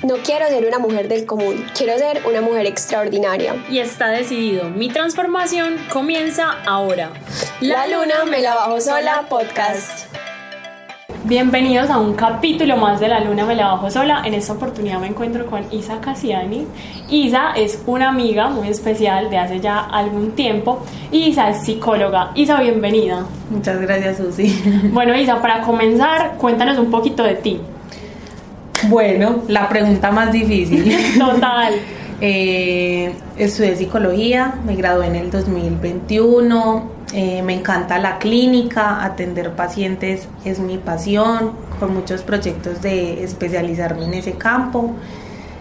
No quiero ser una mujer del común, quiero ser una mujer extraordinaria. Y está decidido, mi transformación comienza ahora. La, luna me la bajo sola podcast. Bienvenidos a un capítulo más de La Luna me la bajo sola. En esta oportunidad me encuentro con Isa Cassiani. Isa es una amiga muy especial de hace ya algún tiempo. Isa es psicóloga. Isa, bienvenida. Muchas gracias, Susi. Bueno, Isa, para comenzar, cuéntanos un poquito de ti. Bueno, la pregunta más difícil. Total. eh, estudié psicología, me gradué en el 2021. eh, me encanta la clínica, atender pacientes es mi pasión, con muchos proyectos de especializarme en ese campo.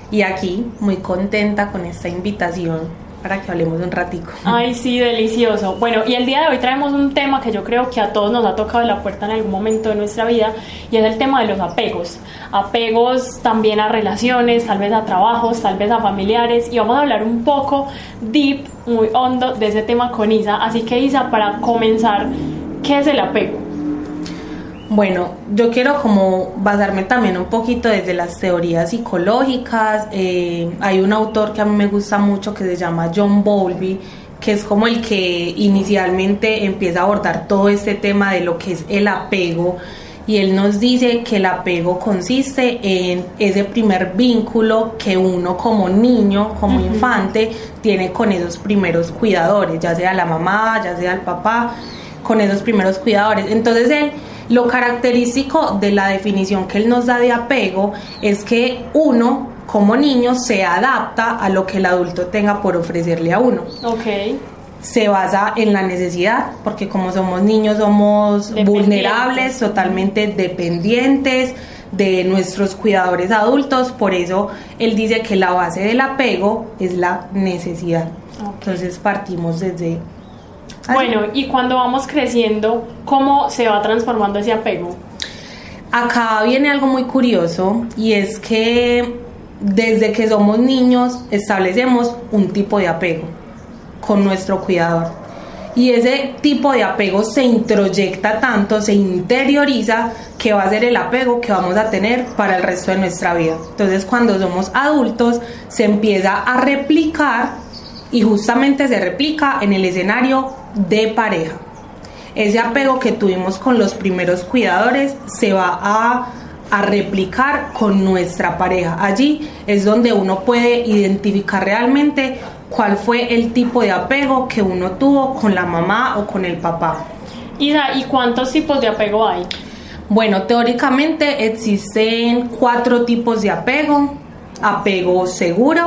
Y aquí, muy contenta con esta invitación para que hablemos un ratico. Ay, sí, delicioso. Bueno, y el día de hoy traemos un tema que yo creo que a todos nos ha tocado la puerta en algún momento de nuestra vida y es el tema de los apegos. Apegos también a relaciones, tal vez a trabajos, tal vez a familiares y vamos a hablar un poco deep, muy hondo de ese tema con Isa. Así que Isa, para comenzar, ¿qué es el apego? Bueno, yo quiero como basarme también un poquito desde las teorías psicológicas. Eh, hay un autor que a mí me gusta mucho que se llama John Bowlby, que es como el que inicialmente empieza a abordar todo este tema de lo que es el apego. Y él nos dice que el apego consiste en ese primer vínculo que uno como niño, como infante, tiene con esos primeros cuidadores, ya sea la mamá, ya sea el papá, con esos primeros cuidadores. Entonces él lo característico de la definición que él nos da de apego es que uno, como niño, se adapta a lo que el adulto tenga por ofrecerle a uno. Ok. Se basa en la necesidad, porque como somos niños somos vulnerables, totalmente dependientes de nuestros cuidadores adultos, por eso él dice que la base del apego es la necesidad. Entonces partimos desde... así. Bueno, y cuando vamos creciendo, ¿cómo se va transformando ese apego? Acá viene algo muy curioso y es que desde que somos niños establecemos un tipo de apego con nuestro cuidador. Y ese tipo de apego se introyecta tanto, se interioriza, que va a ser el apego que vamos a tener para el resto de nuestra vida. Entonces cuando somos adultos se empieza a replicar y justamente se replica en el escenario de pareja ese apego que tuvimos con los primeros cuidadores se va a, a replicar con nuestra pareja. Allí es donde uno puede identificar realmente cuál fue el tipo de apego que uno tuvo con la mamá o con el papá. Isa, ¿y cuántos tipos de apego hay? Bueno, teóricamente existen cuatro tipos de apego. Apego seguro,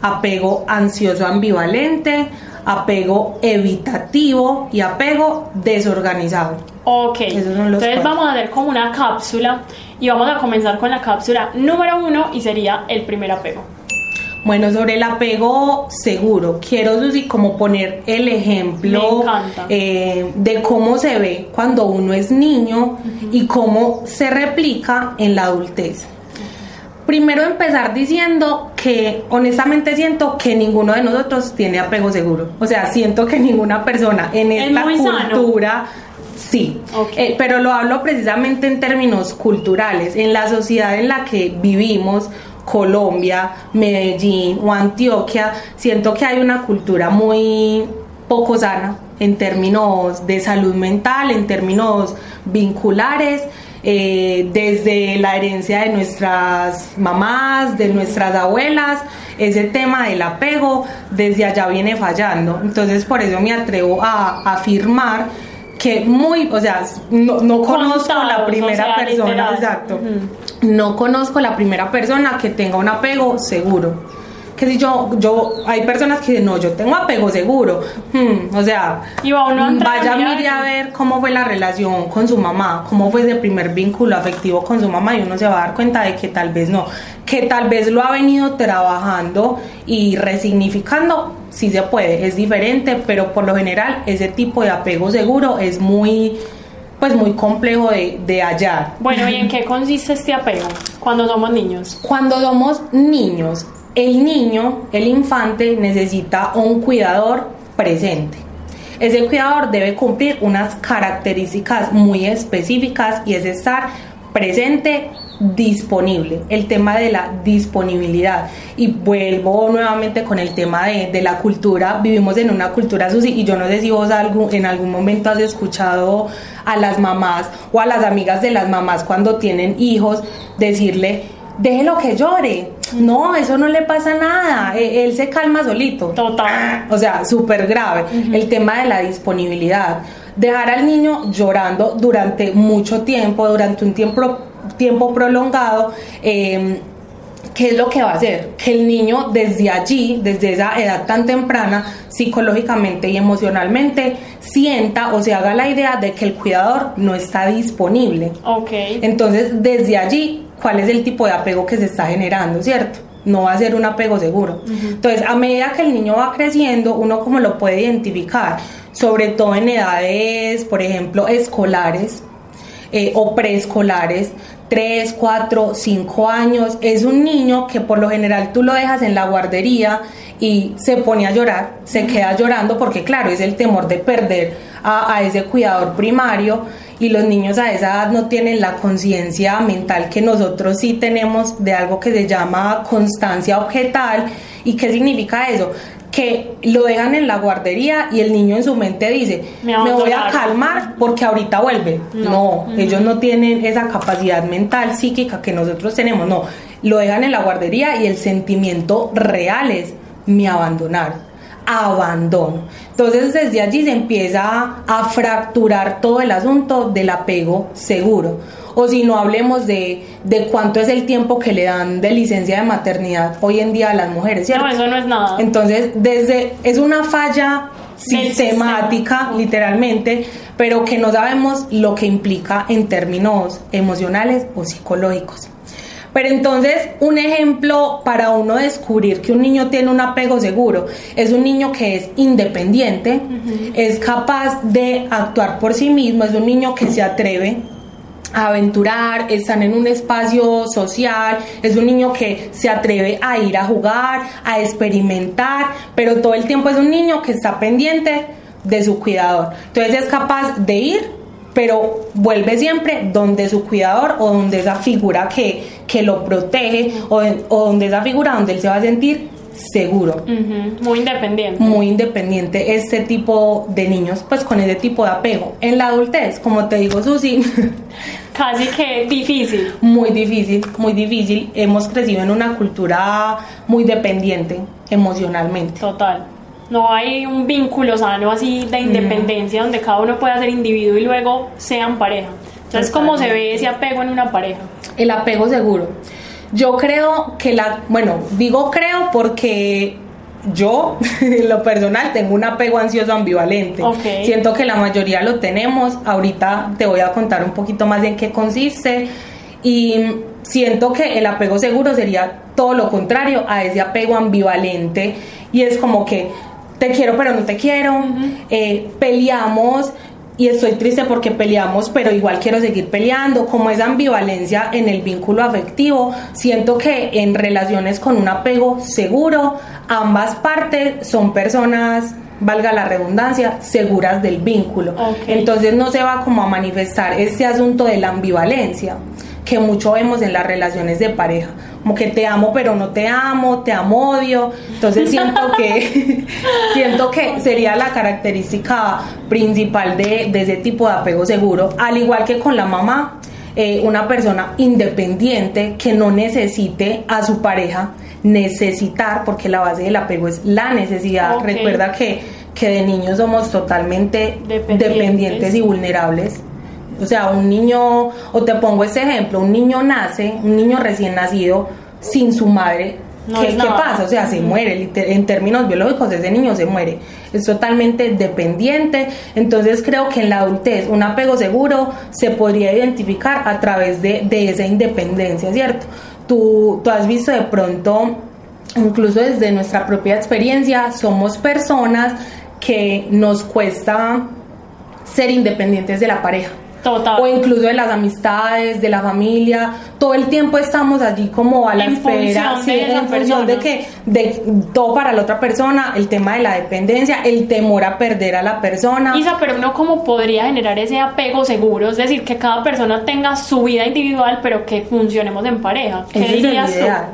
apego ansioso ambivalente, apego evitativo y apego desorganizado. Ok, entonces vamos a hacer como una cápsula y vamos a comenzar con la cápsula número uno y sería el primer apego. Bueno, sobre el apego seguro, quiero Susi como poner el ejemplo eh, de cómo se ve cuando uno es niño y cómo se replica en la adultez. Primero empezar diciendo que honestamente siento que ninguno de nosotros tiene apego seguro. O sea, siento que ninguna persona en Es esta sano. cultura sí. Eh, pero lo hablo precisamente en términos culturales. En la sociedad en la que vivimos, Colombia, Medellín o Antioquia, siento que hay una cultura muy poco sana en términos de salud mental, en términos vinculares, eh, desde la herencia de nuestras mamás, de nuestras abuelas, ese tema del apego desde allá viene fallando. Entonces por eso me atrevo a afirmar que muy, o sea, no, no conozco Contados, la o primera sea, persona, literal. exacto, no conozco la primera persona que tenga un apego seguro. Que si yo, yo, hay personas que dicen, no, yo tengo apego seguro. Hmm, o sea, Y va uno vaya, a mirar mire a ver cómo fue la relación con su mamá, cómo fue ese primer vínculo afectivo con su mamá y uno se va a dar cuenta de que tal vez no, que tal vez lo ha venido trabajando y resignificando, sí se puede, es diferente, pero por lo general ese tipo de apego seguro es muy, pues muy complejo de, de hallar. Bueno, ¿y en qué consiste este apego cuando somos niños? Cuando somos niños, el niño, el infante, necesita un cuidador presente. Ese cuidador debe cumplir unas características muy específicas y es estar presente, disponible, el tema de la disponibilidad. Y vuelvo nuevamente con el tema de, la cultura. Vivimos en una cultura, Susi, y yo no sé si vos en algún momento has escuchado a las mamás o a las amigas de las mamás cuando tienen hijos decirle, déjelo que llore. No, eso no le pasa nada. E- Él se calma solito. Total. O sea, súper grave. El tema de la disponibilidad. Dejar al niño llorando durante mucho tiempo, durante un tiempo, tiempo prolongado. eh, ¿Qué es lo que va a hacer? Que el niño desde allí, desde esa edad tan temprana, psicológicamente y emocionalmente, sienta o se haga la idea de que el cuidador no está disponible. Ok. Entonces, desde allí, ¿cuál es el tipo de apego que se está generando, cierto? No va a ser un apego seguro. Entonces, a medida que el niño va creciendo, uno como lo puede identificar, sobre todo en edades, por ejemplo, escolares eh, o preescolares, 3, 4, 5 años, es un niño que por lo general tú lo dejas en la guardería y se pone a llorar, se queda llorando porque claro, es el temor de perder a, a ese cuidador primario y los niños a esa edad no tienen la conciencia mental que nosotros sí tenemos de algo que se llama constancia objetal. ¿Y qué significa eso? Que lo dejan en la guardería y el niño en su mente dice, Me me, voy a abandonaron". calmar porque ahorita vuelve. No. No, ellos no tienen esa capacidad mental, psíquica que nosotros tenemos. No, lo dejan en la guardería y el sentimiento real es, me abandonaron abandono. Entonces desde allí se empieza a fracturar todo el asunto del apego seguro. O si no hablemos de, de cuánto es el tiempo que le dan de licencia de maternidad hoy en día a las mujeres, ¿cierto? No, eso no es nada. Entonces, desde es una falla sistemática, literalmente, pero que no sabemos lo que implica en términos emocionales o psicológicos. Pero entonces, un ejemplo para uno descubrir que un niño tiene un apego seguro es un niño que es independiente, es capaz de actuar por sí mismo, es un niño que se atreve aventurar, están en un espacio social, es un niño que se atreve a ir a jugar, a experimentar, pero todo el tiempo es un niño que está pendiente de su cuidador. Entonces es capaz de ir, pero vuelve siempre donde su cuidador o donde esa figura que, que lo protege o, o donde esa figura donde él se va a sentir seguro Muy independiente. muy independiente este tipo de niños, pues con ese tipo de apego. En la adultez, como te digo, Susi, Casi que difícil. muy difícil, muy difícil. Hemos crecido en una cultura muy dependiente emocionalmente. Total. No hay un vínculo sano así de independencia donde cada uno pueda ser individuo y luego sean pareja. Entonces, ¿cómo se ve ese apego en una pareja? El apego seguro. Yo creo que la, bueno, digo creo porque yo, en lo personal, tengo un apego ansioso ambivalente. Ok. Siento que la mayoría lo tenemos. Ahorita te voy a contar un poquito más en qué consiste. Y siento que el apego seguro sería todo lo contrario a ese apego ambivalente. Y es como que te quiero pero no te quiero. eh, peleamos y estoy triste porque peleamos, pero igual quiero seguir peleando, como esa ambivalencia en el vínculo afectivo, siento que en relaciones con un apego seguro, ambas partes son personas, valga la redundancia, seguras del vínculo. Entonces no se va como a manifestar este asunto de la ambivalencia que mucho vemos en las relaciones de pareja, como que te amo pero no te amo, te amo odio, entonces siento que siento que sería la característica principal de, de ese tipo de apego seguro, al igual que con la mamá, eh, una persona independiente que no necesite a su pareja necesitar, porque la base del apego es la necesidad, recuerda que, que de niños somos totalmente Dependientes. dependientes y vulnerables. O sea, un niño, o te pongo este ejemplo, un niño nace, un niño recién nacido sin su madre. No ¿Qué, pasa? O sea, se muere, en términos biológicos ese niño se muere. Es totalmente dependiente. Entonces creo que en la adultez un apego seguro se podría identificar a través de, de esa independencia, ¿cierto? Tú, tú has visto de pronto, incluso desde nuestra propia experiencia, somos personas que nos cuesta ser independientes de la pareja. Total. o incluso de las amistades, de la familia, todo el tiempo estamos allí como a la En espera, función sí, de en función de que de todo para la otra persona, el tema de la dependencia, el temor a perder a la persona. Isa, pero uno cómo podría generar ese apego seguro, es decir, que cada persona tenga su vida individual, pero que funcionemos en pareja. ¿Qué Ese es el dirías tú? ideal.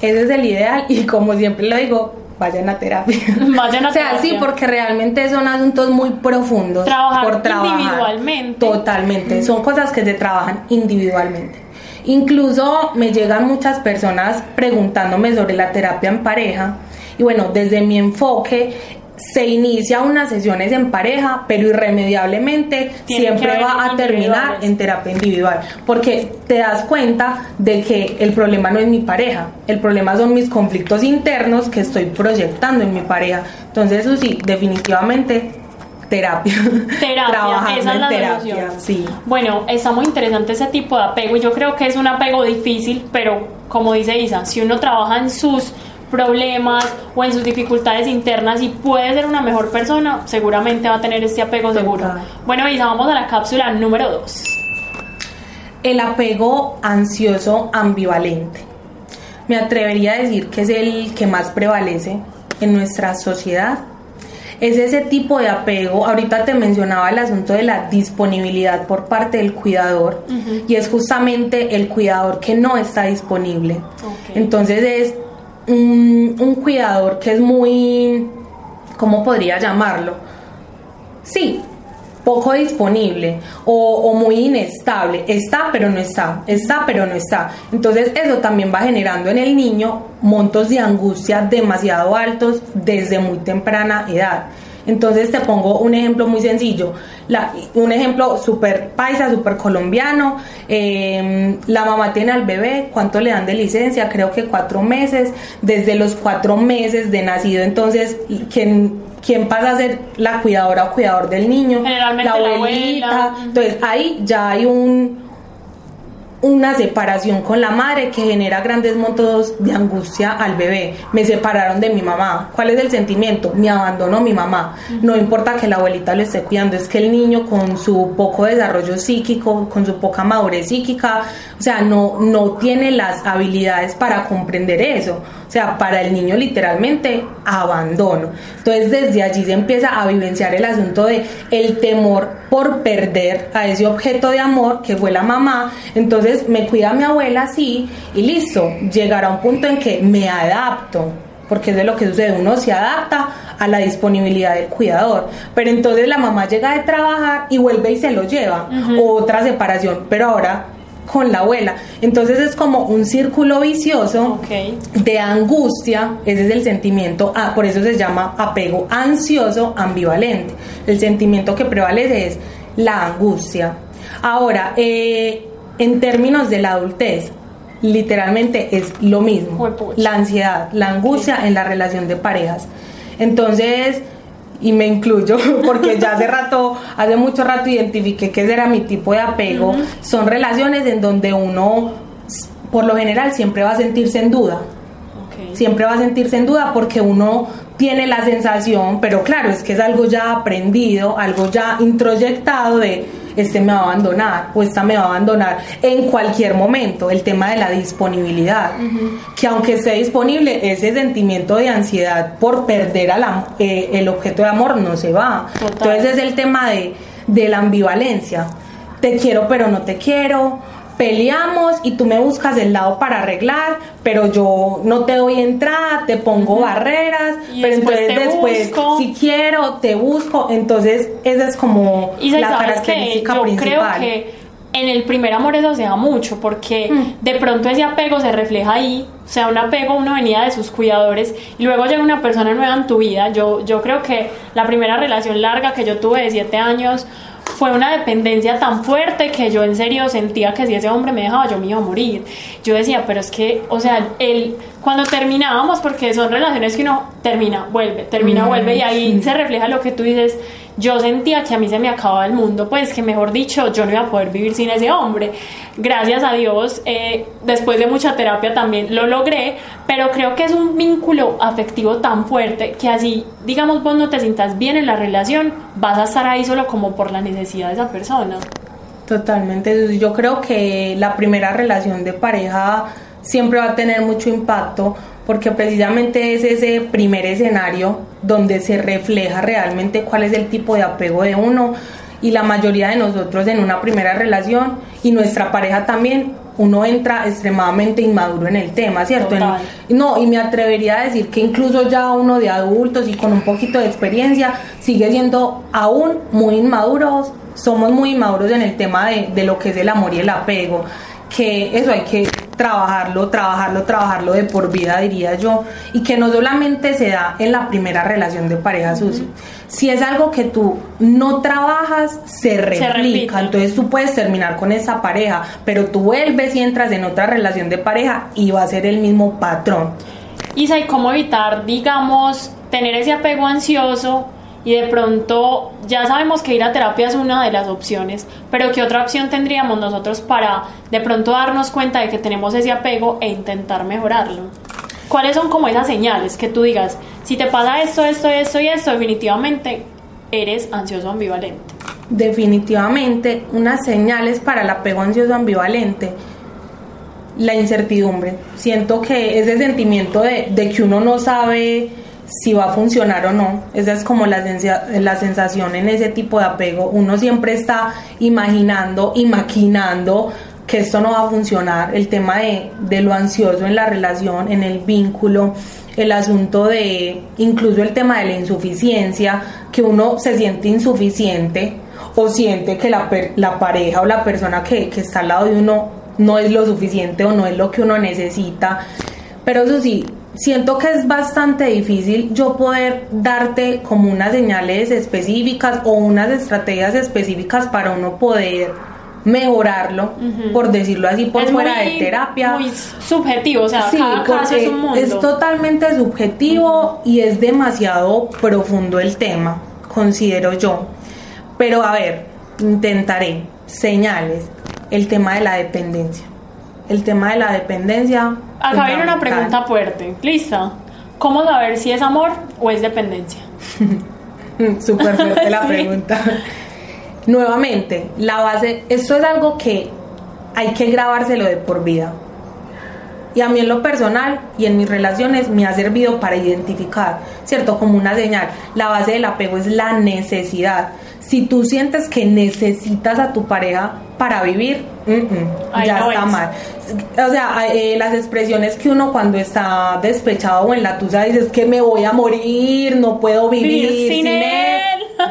Ese es el ideal y como siempre lo digo, vayan a terapia. Vayan a o sea, sí, porque realmente son asuntos muy profundos Trabajar por trabajar. individualmente. Totalmente, son cosas que se trabajan individualmente. Incluso me llegan muchas personas preguntándome sobre la terapia en pareja y bueno, desde mi enfoque se inicia unas sesiones en pareja, pero irremediablemente Tienen siempre va a terminar en terapia individual, porque te das cuenta de que el problema no es mi pareja, el problema son mis conflictos internos que estoy proyectando en mi pareja. Entonces, eso sí, definitivamente terapia. Terapia, esa es la terapia, sí. Bueno, está muy interesante ese tipo de apego y yo creo que es un apego difícil, pero como dice Isa, si uno trabaja en sus problemas o en sus dificultades internas y puede ser una mejor persona, seguramente va a tener este apego seguro. Total. Bueno, Isa, vamos a la cápsula número 2. El apego ansioso ambivalente. Me atrevería a decir que es el que más prevalece en nuestra sociedad. Es ese tipo de apego, ahorita te mencionaba el asunto de la disponibilidad por parte del cuidador y es justamente el cuidador que no está disponible. Ok. Entonces es un, un cuidador que es muy, ¿cómo podría llamarlo? Sí, poco disponible o, o muy inestable. Está pero no está, está pero no está. Entonces eso también va generando en el niño montos de angustia demasiado altos desde muy temprana edad. Entonces te pongo un ejemplo muy sencillo, la- un ejemplo súper paisa, súper colombiano. eh, la mamá tiene al bebé, ¿cuánto le dan de licencia? Creo que cuatro meses. Desde los cuatro meses de nacido, entonces, ¿quién, quién pasa a ser la cuidadora o cuidador del niño? Generalmente la abuela. Entonces ahí ya hay un una separación con la madre que genera grandes montos de angustia al bebé. Me separaron de mi mamá. ¿Cuál es el sentimiento? Me abandonó mi mamá. No importa que la abuelita lo esté cuidando, es que el niño con su poco desarrollo psíquico, con su poca madurez psíquica, o sea, no, no tiene las habilidades para comprender eso. O sea, para el niño literalmente abandono. Entonces desde allí se empieza a vivenciar el asunto de el temor por perder a ese objeto de amor que fue la mamá. Entonces me cuida mi abuela así y listo. Llegará un punto en que me adapto. Porque es lo que sucede, uno se adapta a la disponibilidad del cuidador. Pero entonces la mamá llega de trabajar y vuelve y se lo lleva. Otra separación, pero ahora con la abuela. Entonces es como un círculo vicioso de angustia, ese es el sentimiento, ah, por eso se llama apego ansioso ambivalente. El sentimiento que prevalece es la angustia. Ahora, eh, en términos de la adultez, literalmente es lo mismo. La ansiedad, la angustia en la relación de parejas. Entonces, y me incluyo porque ya hace rato, hace mucho rato identifiqué que ese era mi tipo de apego. Son relaciones en donde uno, por lo general, siempre va a sentirse en duda. Siempre va a sentirse en duda porque uno tiene la sensación, pero claro, es que es algo ya aprendido, algo ya introyectado de este me va a abandonar o esta me va a abandonar en cualquier momento, el tema de la disponibilidad, que aunque esté disponible, ese sentimiento de ansiedad por perder a la- eh, el objeto de amor no se va. Total. Entonces es el tema de, de la ambivalencia, te quiero pero no te quiero, peleamos y tú me buscas el lado para arreglar, pero yo no te doy entrada, te pongo barreras, Y pero después entonces después busco. si quiero te busco, entonces esa es como Y la característica yo principal. creo que en el primer amor eso se da mucho porque Mm. de pronto ese apego se refleja ahí, o sea, un apego uno venía de sus cuidadores y luego llega una persona nueva en tu vida. Yo, yo creo que la primera relación larga que yo tuve de siete años fue una dependencia tan fuerte que yo en serio sentía que si ese hombre me dejaba yo me iba a morir. Yo decía, pero es que, o sea, él, cuando terminábamos, porque son relaciones que uno termina, vuelve, termina, Mm, vuelve y ahí sí. se refleja lo que tú dices. Yo sentía que a mí se me acababa el mundo, pues que mejor dicho, yo no iba a poder vivir sin ese hombre. Gracias a Dios, eh, después de mucha terapia también lo logré, pero creo que es un vínculo afectivo tan fuerte que así, digamos, vos no te sientas bien en la relación, vas a estar ahí solo como por la necesidad de esa persona. Totalmente. Yo creo que la primera relación de pareja siempre va a tener mucho impacto porque precisamente es ese primer escenario donde se refleja realmente cuál es el tipo de apego de uno y la mayoría de nosotros en una primera relación y nuestra pareja también uno entra extremadamente inmaduro en el tema, ¿cierto? no, y me atrevería a decir que incluso ya uno de adultos y con un poquito de experiencia sigue siendo aún muy inmaduros, somos muy inmaduros en el tema de, de lo que es el amor y el apego, que eso hay que trabajarlo, trabajarlo, trabajarlo de por vida, diría yo, y que no solamente se da en la primera relación de pareja Susi. Si es algo que tú no trabajas, se replica. Entonces tú puedes terminar con esa pareja, pero tú vuelves y entras en otra relación de pareja y va a ser el mismo patrón. Isa, ¿y cómo evitar, digamos, tener ese apego ansioso y de pronto ya sabemos que ir a terapia es una de las opciones, pero ¿qué otra opción tendríamos nosotros para de pronto darnos cuenta de que tenemos ese apego e intentar mejorarlo? ¿Cuáles son como esas señales que tú digas, si te pasa esto, esto, esto y esto, definitivamente eres ansioso ambivalente? Definitivamente, unas señales para el apego ansioso ambivalente la incertidumbre. Siento que ese sentimiento de, de que uno no sabe si va a funcionar o no. Esa es como la, la sensación en ese tipo de apego. Uno siempre está imaginando y maquinando que esto no va a funcionar. El tema de, de lo ansioso en la relación, en el vínculo, el asunto de incluso el tema de la insuficiencia, que uno se siente insuficiente o siente que la, la pareja o la persona que, que está al lado de uno no es lo suficiente o no es lo que uno necesita. Pero eso sí, siento que es bastante difícil yo poder darte como unas señales específicas o unas estrategias específicas para uno poder mejorarlo, por decirlo así, por fuera de terapia. Muy subjetivo, o sea, cada caso es un mundo. Es totalmente subjetivo y es demasiado profundo el tema, considero yo. Pero a ver, intentaré señales, el tema de la dependencia. El tema de la dependencia Acá viene una pregunta fuerte. ¿Lista? ¿Cómo saber si es amor o es dependencia? Súper fuerte la pregunta. Nuevamente, la base, esto es algo que hay que grabárselo de por vida. Y a mí en lo personal y en mis relaciones me ha servido para identificar, ¿cierto? Como una señal. La base del apego es la necesidad. Si tú sientes que necesitas a tu pareja para vivir, ya está mal. O sea, eh, las expresiones que uno cuando está despechado o en la tusa dices que me voy a morir, no puedo vivir, sin, él.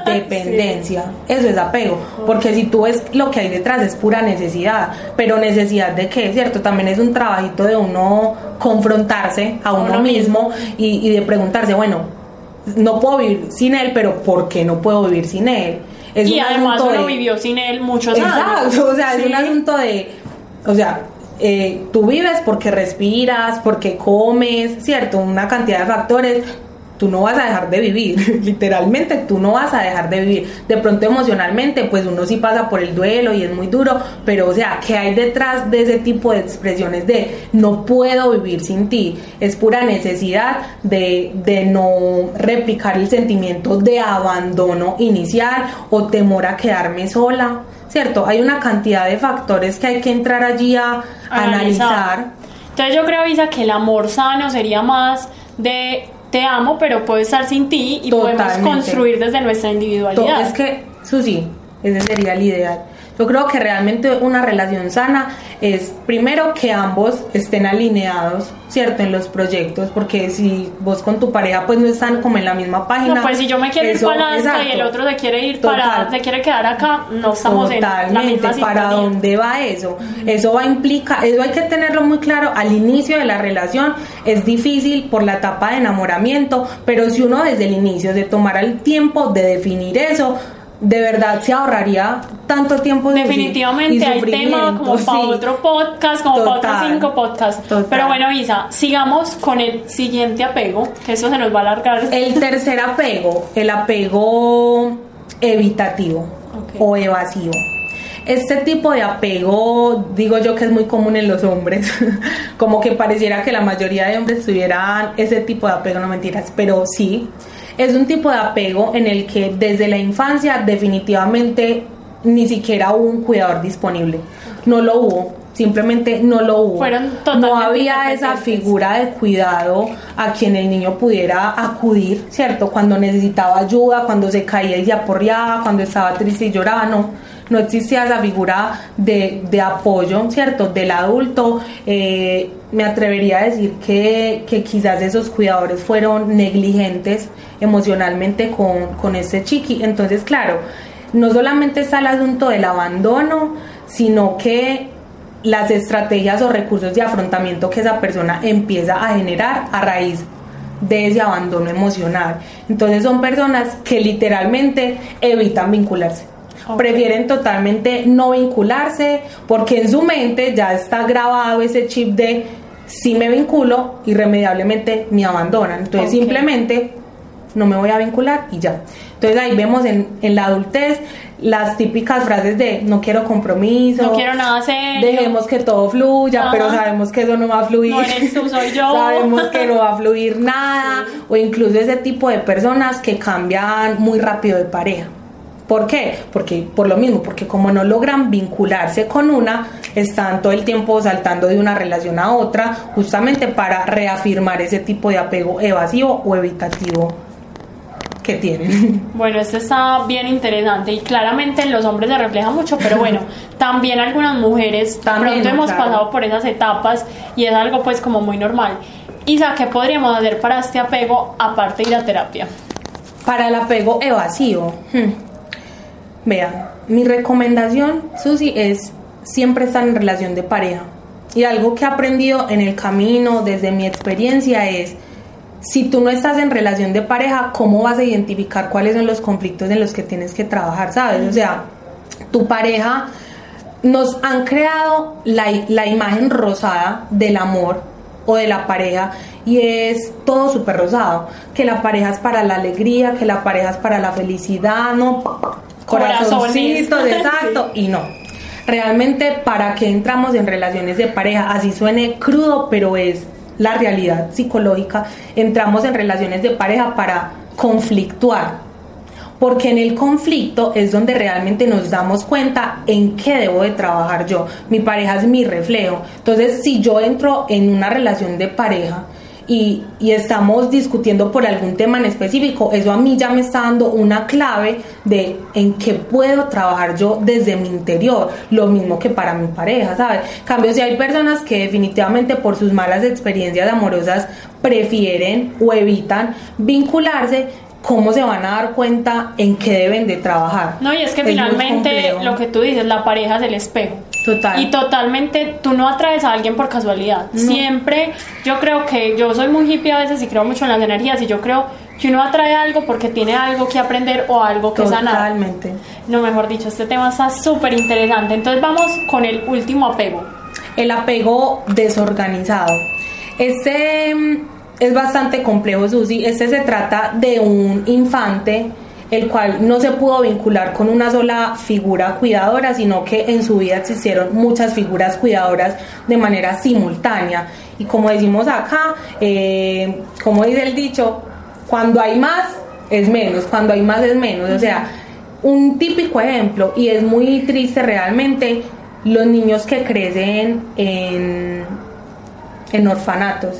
Dependencia, eso es apego, porque si tú ves lo que hay detrás es pura necesidad, pero necesidad de qué, ¿cierto? También es un trabajito de uno confrontarse a uno, mismo, Y, y de preguntarse, bueno, no puedo vivir sin él, pero ¿por qué no puedo vivir sin él? y además uno vivió sin él muchos años. Exacto, o sea, es un asunto de, o sea, eh, tú vives porque respiras, porque comes, ¿cierto? Una cantidad de factores, tú no vas a dejar de vivir, literalmente tú no vas a dejar de vivir. De pronto emocionalmente, pues uno sí pasa por el duelo y es muy duro, pero o sea, ¿qué hay detrás de ese tipo de expresiones de no puedo vivir sin ti? Es pura necesidad de, de no replicar el sentimiento de abandono inicial o temor a quedarme sola. ¿Cierto? Hay una cantidad de factores que hay que entrar allí a, analizar. Entonces yo creo, Isa, que el amor sano sería más de te amo, pero puedo estar sin ti y podemos construir desde nuestra individualidad. Es que, Susi, ese sería el ideal. Yo creo que realmente una relación sana es primero que ambos estén alineados, ¿cierto? En los proyectos, porque si vos con tu pareja pues no están como en la misma página. No, pues si yo me quiero ir para esta y el otro se quiere ir para, se quiere quedar acá, no estamos en la misma ¿Para dónde va eso? Eso va a implicar, eso hay que tenerlo muy claro al inicio de la relación. Es difícil por la etapa de enamoramiento, pero si uno desde el inicio se tomara el tiempo de definir eso, de verdad se ahorraría tanto tiempo definitivamente hay tema como para otro podcast como para otros cinco podcasts. Pero bueno Isa sigamos con el siguiente apego que eso se nos va a alargar. El tercer apego el apego evitativo o evasivo. Este tipo de apego, digo yo que es muy común en los hombres, como que pareciera que la mayoría de hombres tuvieran ese tipo de apego, no mentiras, pero sí, es un tipo de apego en el que desde la infancia definitivamente ni siquiera hubo un cuidador disponible. No lo hubo, simplemente no lo hubo. Fueron no había esa figura de cuidado a quien el niño pudiera acudir, ¿cierto? Cuando necesitaba ayuda, cuando se caía y se aporreaba, cuando estaba triste y lloraba, no. No existía esa figura de, de apoyo, ¿cierto? Del adulto. Eh, me atrevería a decir que, que quizás esos cuidadores fueron negligentes emocionalmente con, con este chiqui. Entonces, claro, no solamente está el asunto del abandono, sino que las estrategias o recursos de afrontamiento que esa persona empieza a generar a raíz de ese abandono emocional. Entonces son personas que literalmente evitan vincularse. Prefieren totalmente no vincularse porque en su mente ya está grabado ese chip de si me vinculo, irremediablemente me abandonan. Entonces simplemente no me voy a vincular y ya. Entonces ahí vemos en, en la adultez las típicas frases de no quiero compromiso, No quiero nada serio. dejemos que todo fluya, Ajá. pero sabemos que eso no va a fluir. No eres tú, soy yo. sabemos que no va a fluir nada, o incluso ese tipo de personas que cambian muy rápido de pareja. ¿Por qué? Porque por lo mismo, porque como no logran vincularse con una, están todo el tiempo saltando de una relación a otra, justamente para reafirmar ese tipo de apego evasivo o evitativo que tienen. Bueno, esto está bien interesante y claramente en los hombres se refleja mucho, pero bueno, también algunas mujeres También, pronto hemos claro. pasado por esas etapas y es algo pues como muy normal. Isa, ¿qué podríamos hacer para este apego aparte de ir a terapia? Para el apego evasivo. hmm. Vean, mi recomendación, Susi, es siempre estar en relación de pareja. Y algo que he aprendido en el camino, desde mi experiencia, es, si tú no estás en relación de pareja, ¿cómo vas a identificar cuáles son los conflictos en los que tienes que trabajar, sabes? O sea, tu pareja nos han creado la, la imagen rosada del amor o de la pareja y es todo súper rosado, que la pareja es para la alegría, que la pareja es para la felicidad, no corazoncitos, exacto, y no. Realmente para que entramos en relaciones de pareja, así suene crudo, pero es la realidad psicológica, entramos en relaciones de pareja para conflictuar, porque en el conflicto es donde realmente nos damos cuenta en qué debo de trabajar yo. Mi pareja es mi reflejo. Entonces, si yo entro en una relación de pareja y, y estamos discutiendo por algún tema en específico, eso a mí ya me está dando una clave de en qué puedo trabajar yo desde mi interior, lo mismo que para mi pareja, ¿sabes? Cambio, si hay personas que definitivamente por sus malas experiencias amorosas prefieren o evitan vincularse, ¿cómo se van a dar cuenta en qué deben de trabajar? No, y es que finalmente lo que tú dices, la pareja es el espejo. Total. Y totalmente, tú no atraes a alguien por casualidad. Siempre, yo creo que yo soy muy hippie a veces y creo mucho en las energías y yo creo que uno atrae algo porque tiene algo que aprender o algo que sanar. Totalmente. No, mejor dicho, este tema está súper interesante. Entonces vamos con el último apego. El apego desorganizado. Este mm, es bastante complejo, Susi. Este se trata de un infante el cual no se pudo vincular con una sola figura cuidadora, sino que en su vida existieron muchas figuras cuidadoras de manera simultánea. Y como decimos acá, eh, como dice el dicho, cuando hay más es menos, cuando hay más es menos. O sea, un típico ejemplo, y es muy triste realmente, los niños que crecen en, en orfanatos.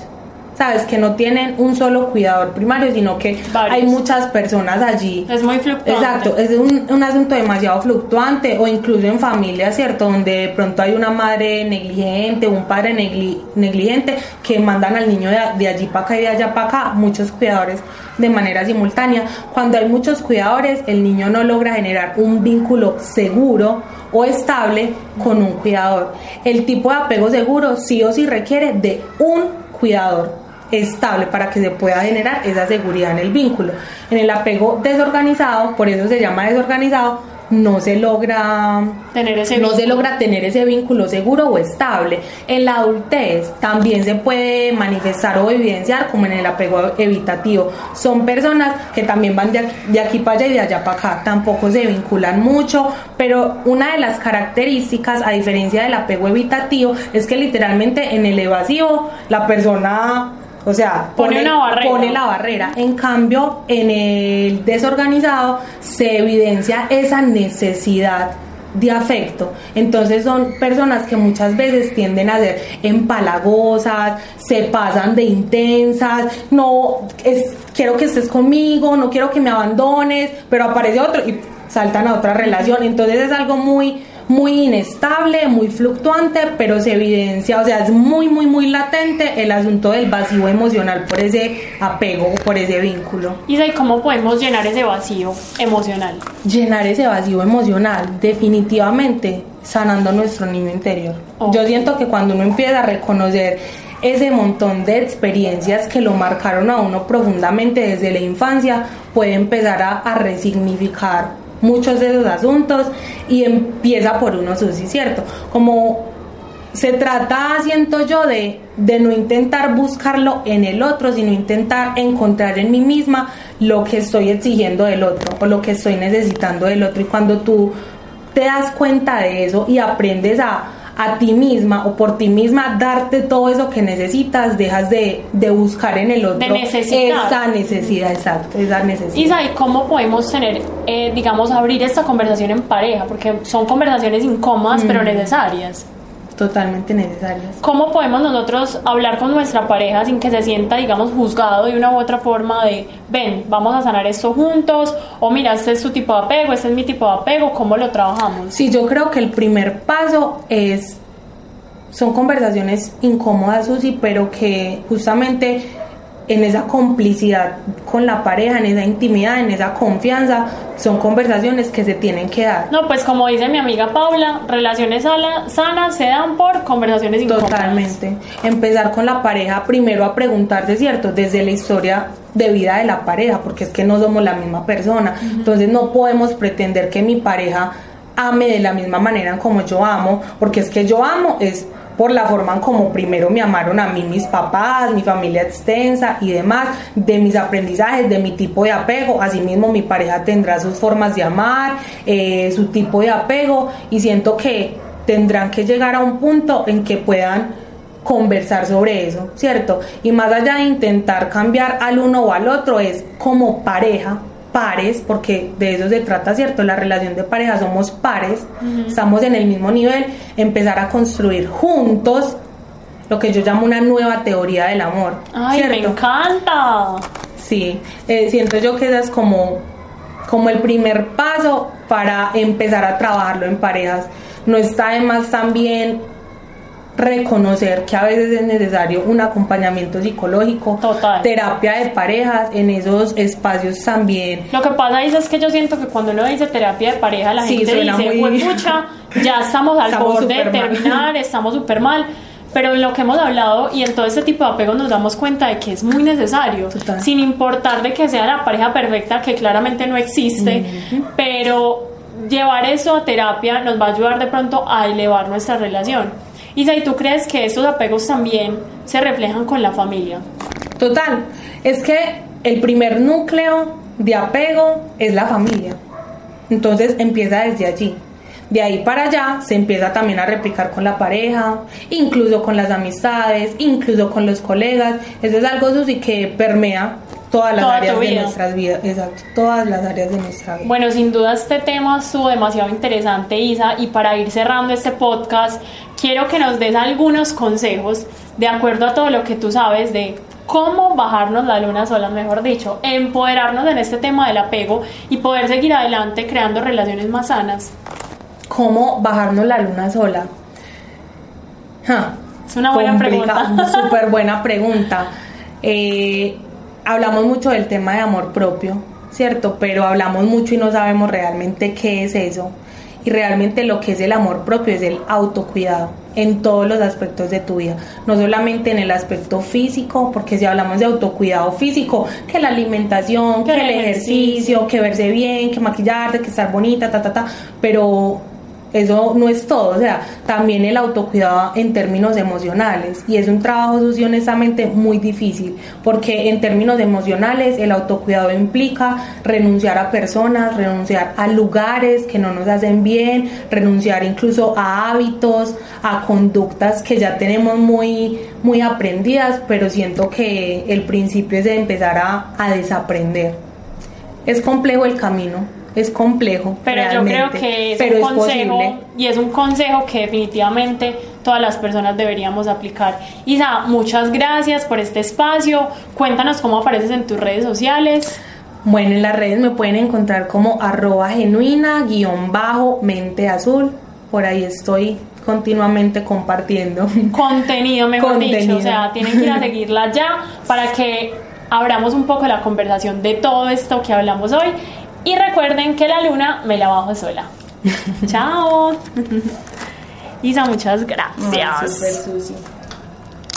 Sabes que no tienen un solo cuidador primario, sino que Varios. hay muchas personas allí. Es muy fluctuante. Exacto, es un, un asunto demasiado fluctuante o incluso en familias, ¿cierto? Donde de pronto hay una madre negligente, un padre negli- negligente que mandan al niño de, de allí para acá y de allá para acá, muchos cuidadores de manera simultánea. Cuando hay muchos cuidadores, el niño no logra generar un vínculo seguro o estable con un cuidador. El tipo de apego seguro sí o sí requiere de un cuidador estable para que se pueda generar esa seguridad en el vínculo. En el apego desorganizado, por eso se llama desorganizado, no se logra Tener ese no se vínculo. logra tener ese vínculo seguro o estable. En la adultez también se puede manifestar o evidenciar como en el apego evitativo. Son personas que también van de de aquí para allá y de allá para acá, tampoco se vinculan mucho, pero una de las características, a diferencia del apego evitativo, es que literalmente en el evasivo la persona... O sea, Pone una barrera. pone la barrera. En cambio, en el desorganizado se evidencia esa necesidad de afecto. Entonces son personas que muchas veces tienden a ser empalagosas, se pasan de intensas, no es, quiero que estés conmigo, no quiero que me abandones, pero aparece otro y saltan a otra relación. Entonces es algo muy muy inestable, muy fluctuante, pero se evidencia, o sea, es muy, muy, muy latente el asunto del vacío emocional por ese apego, por ese vínculo. ¿Y cómo podemos llenar ese vacío emocional? Llenar ese vacío emocional, definitivamente sanando nuestro niño interior. Yo siento que cuando uno empieza a reconocer ese montón de experiencias que lo marcaron a uno profundamente desde la infancia, puede empezar a, a resignificar muchos de esos asuntos y empieza por uno Susi, ¿cierto? Como se trata, siento yo, de, de no intentar buscarlo en el otro, sino intentar encontrar en mí misma lo que estoy exigiendo del otro o lo que estoy necesitando del otro. Y cuando tú te das cuenta de eso y aprendes a, a ti misma o por ti misma darte todo eso que necesitas, dejas de, buscar en el otro de esa necesidad, exacto, esa necesidad. Isa, ¿y cómo podemos tener, eh, digamos, abrir esta conversación en pareja? Porque son conversaciones incómodas pero necesarias totalmente necesarias. ¿Cómo podemos nosotros hablar con nuestra pareja sin que se sienta, digamos, juzgado de una u otra forma de, ven, vamos a sanar esto juntos, o mira, este es su tipo de apego, este es mi tipo de apego, ¿cómo lo trabajamos? Sí, yo creo que el primer paso es, son conversaciones incómodas, Susi, pero que justamente en esa complicidad con la pareja, en esa intimidad, en esa confianza, son conversaciones que se tienen que dar. No, pues como dice mi amiga Paula, relaciones sanas se dan por conversaciones incómodas. Totalmente. Empezar con la pareja primero a preguntarse, ¿cierto? Desde la historia de vida de la pareja, porque es que no somos la misma persona. Entonces no podemos pretender que mi pareja ame de la misma manera como yo amo, porque es que yo amo es por la forma en como primero me amaron a mí mis papás, mi familia extensa y demás, de mis aprendizajes, de mi tipo de apego. Asimismo, mi pareja tendrá sus formas de amar, eh, su tipo de apego y siento que tendrán que llegar a un punto en que puedan conversar sobre eso, ¿cierto? Y más allá de intentar cambiar al uno o al otro, es como pareja pares, porque de eso se trata, ¿cierto? La relación de pareja somos pares, estamos en el mismo nivel, empezar a construir juntos lo que yo llamo una nueva teoría del amor. ¡Ay, me encanta! Sí, eh, siento yo que esa es como, como el primer paso para empezar a trabajarlo en parejas. No está de más también reconocer que a veces es necesario un acompañamiento psicológico, terapia de parejas, en esos espacios también. Lo que pasa es que yo siento que cuando uno dice terapia de pareja, la gente dice, muy... ya estamos al borde de terminar, estamos súper mal. Pero en lo que hemos hablado y en todo este tipo de apego nos damos cuenta de que es muy necesario, sin importar de que sea la pareja perfecta, que claramente no existe, pero llevar eso a terapia nos va a ayudar de pronto a elevar nuestra relación. Isa, ¿y tú crees que estos apegos también se reflejan con la familia? Total, es que el primer núcleo de apego es la familia. Entonces empieza desde allí. De ahí para allá se empieza también a replicar con la pareja, incluso con las amistades, incluso con los colegas. Eso es algo, Susi, que permea todas las áreas de nuestras vidas, exacto, todas las áreas de nuestra vida. Bueno, sin duda este tema estuvo demasiado interesante, Isa, y para ir cerrando este podcast, quiero que nos des algunos consejos de acuerdo a todo lo que tú sabes de cómo bajarnos la luna sola, mejor dicho, empoderarnos en este tema del apego y poder seguir adelante creando relaciones más sanas. ¿Cómo bajarnos la luna sola? es una buena pregunta. Súper buena pregunta. Eh, hablamos mucho del tema de amor propio, ¿cierto? Pero hablamos mucho y no sabemos realmente qué es eso. Y realmente lo que es el amor propio es el autocuidado en todos los aspectos de tu vida, no solamente en el aspecto físico, porque si hablamos de autocuidado físico, que la alimentación, que, el ejercicio, que verse bien, que maquillarte, que estar bonita, ta, ta, ta, pero eso no es todo, o sea, también el autocuidado en términos emocionales y es un trabajo sucio honestamente muy difícil porque en términos emocionales el autocuidado implica renunciar a personas, renunciar a lugares que no nos hacen bien, renunciar incluso a hábitos, a conductas que ya tenemos muy, muy aprendidas, pero siento que el principio es de empezar a, a desaprender. Es complejo el camino, es complejo. Pero yo creo que es pero un consejo posible. y es un consejo que definitivamente todas las personas deberíamos aplicar. Isa, muchas gracias por este espacio. Cuéntanos cómo apareces en tus redes sociales. Bueno, en las redes me pueden encontrar como arroba genuina guion bajo mente azul. Por ahí estoy continuamente compartiendo. Contenido, mejor dicho. Contenido. O sea, tienen que ir a seguirla ya para que abramos un poco la conversación de todo esto que hablamos hoy. Y recuerden que la luna me la bajo sola. Chao. Isa, muchas gracias. Súper Susi.